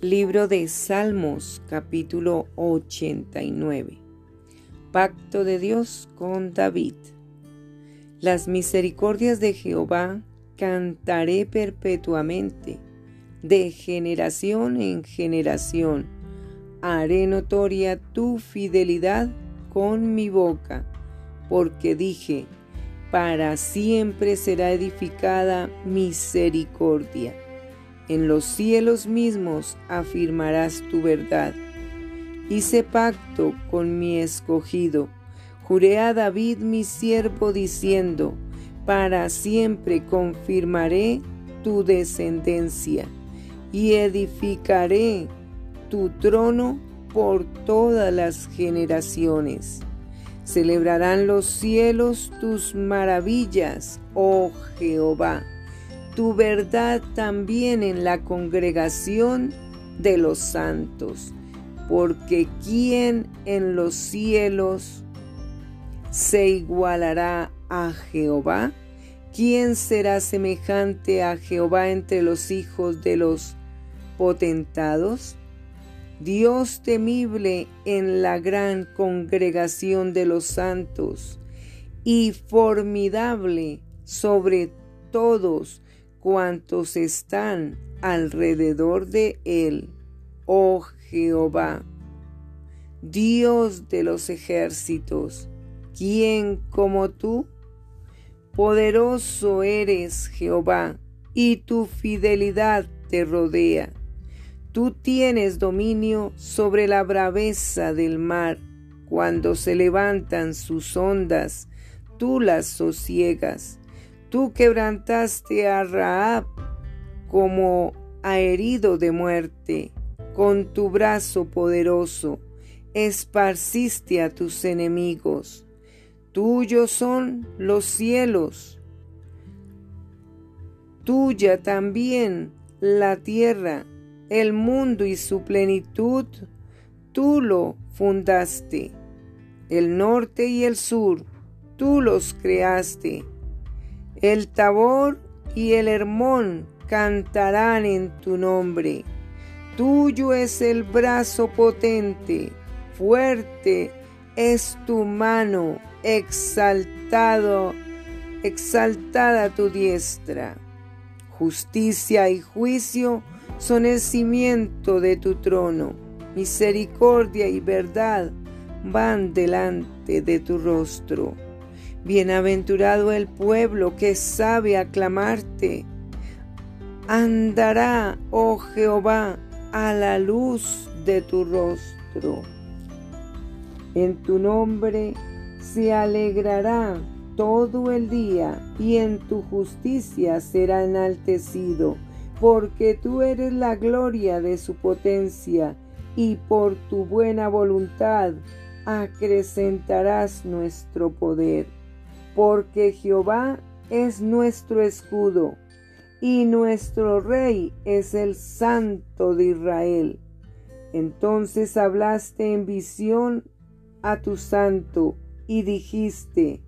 Libro de Salmos capítulo 89. Pacto de Dios con David. Las misericordias de Jehová cantaré perpetuamente, de generación en generación. Haré notoria tu fidelidad con mi boca, porque dije, para siempre será edificada misericordia en los cielos mismos afirmarás tu verdad. Hice pacto con mi escogido. Juré a David mi siervo diciendo, para siempre confirmaré tu descendencia y edificaré tu trono por todas las generaciones. Celebrarán los cielos tus maravillas, oh Jehová tu verdad también en la congregación de los santos, porque ¿quién en los cielos se igualará a Jehová? ¿Quién será semejante a Jehová entre los hijos de los potentados? Dios temible en la gran congregación de los santos y formidable sobre todos cuantos están alrededor de él, oh Jehová, Dios de los ejércitos, ¿quién como tú? Poderoso eres Jehová, y tu fidelidad te rodea. Tú tienes dominio sobre la braveza del mar. Cuando se levantan sus ondas, tú las sosiegas. Tú quebrantaste a Raab como a herido de muerte, con tu brazo poderoso esparciste a tus enemigos. Tuyos son los cielos, tuya también la tierra, el mundo y su plenitud, tú lo fundaste. El norte y el sur, tú los creaste el Tabor y el Hermón cantarán en tu nombre. Tuyo es el brazo potente, fuerte es tu mano, exaltado, exaltada tu diestra. Justicia y juicio son el cimiento de tu trono. Misericordia y verdad van delante de tu rostro. Bienaventurado el pueblo que sabe aclamarte. Andará, oh Jehová, a la luz de tu rostro. En tu nombre se alegrará todo el día y en tu justicia será enaltecido, porque tú eres la gloria de su potencia y por tu buena voluntad acrecentarás nuestro poder porque Jehová es nuestro escudo y nuestro rey es el santo de Israel. Entonces hablaste en visión a tu santo y dijiste,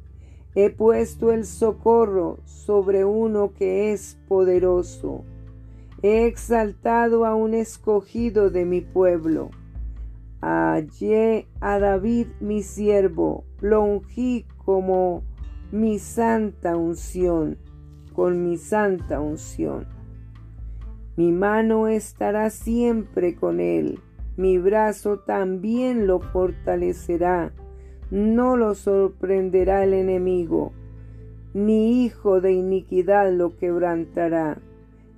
he puesto el socorro sobre uno que es poderoso. He exaltado a un escogido de mi pueblo. Hallé a David mi siervo, lo ungí como mi santa unción, con mi santa unción. Mi mano estará siempre con él, mi brazo también lo fortalecerá, no lo sorprenderá el enemigo, ni hijo de iniquidad lo quebrantará,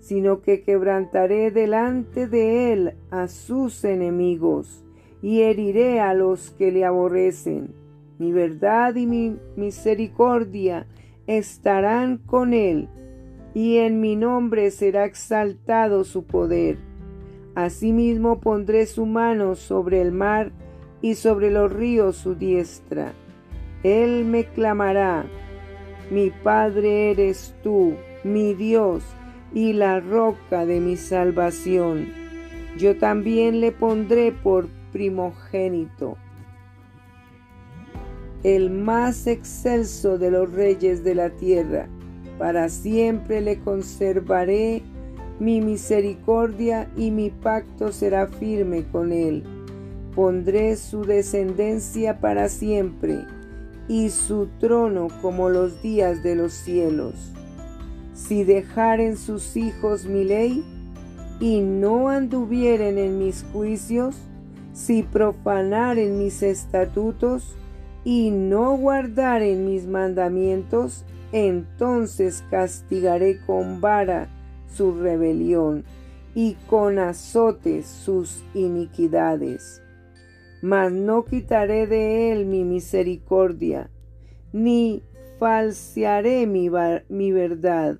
sino que quebrantaré delante de él a sus enemigos, y heriré a los que le aborrecen mi verdad y mi misericordia estarán con él, y en mi nombre será exaltado su poder. Asimismo pondré su mano sobre el mar y sobre los ríos su diestra. Él me clamará, mi Padre eres tú, mi Dios y la roca de mi salvación. Yo también le pondré por primogénito el más excelso de los reyes de la tierra. Para siempre le conservaré mi misericordia y mi pacto será firme con él. Pondré su descendencia para siempre y su trono como los días de los cielos. Si dejaren sus hijos mi ley y no anduvieren en mis juicios, si profanaren mis estatutos y no guardaren mis mandamientos, entonces castigaré con vara su rebelión y con azotes sus iniquidades. Mas no quitaré de él mi misericordia, ni falsearé mi, verdad.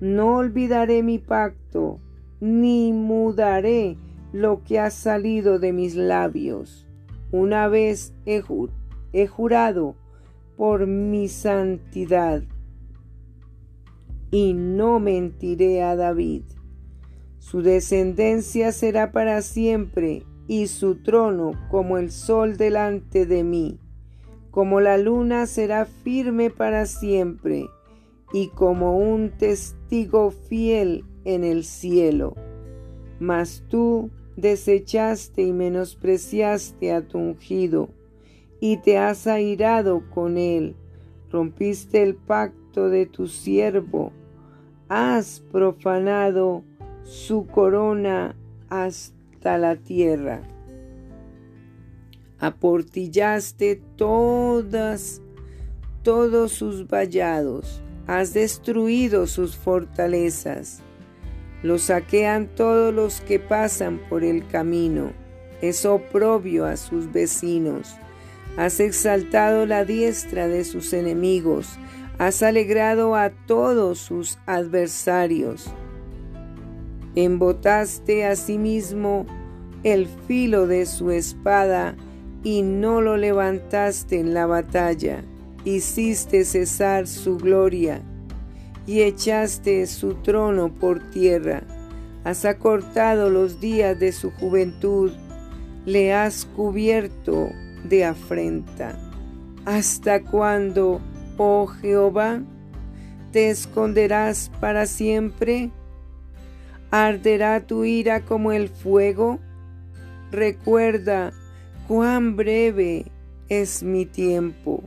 No olvidaré mi pacto, ni mudaré lo que ha salido de mis labios. Una vez he, he jurado por mi santidad y no mentiré a David. Su descendencia será para siempre y su trono como el sol delante de mí, como la luna será firme para siempre y como un testigo fiel en el cielo. Mas tú desechaste y menospreciaste a tu ungido, y te has airado con él, rompiste el pacto de tu siervo, has profanado su corona hasta la tierra. Aportillaste todas, todos sus vallados, has destruido sus fortalezas. Lo saquean todos los que pasan por el camino. Es oprobio a sus vecinos. Has exaltado la diestra de sus enemigos has alegrado a todos sus adversarios. Embotaste asimismo el filo de su espada y no lo levantaste en la batalla. Hiciste cesar su gloria y echaste su trono por tierra. Has acortado los días de su juventud, le has cubierto de afrenta. ¿Hasta cuándo? Oh Jehová, ¿te esconderás para siempre? ¿Arderá tu ira como el fuego? Recuerda cuán breve es mi tiempo.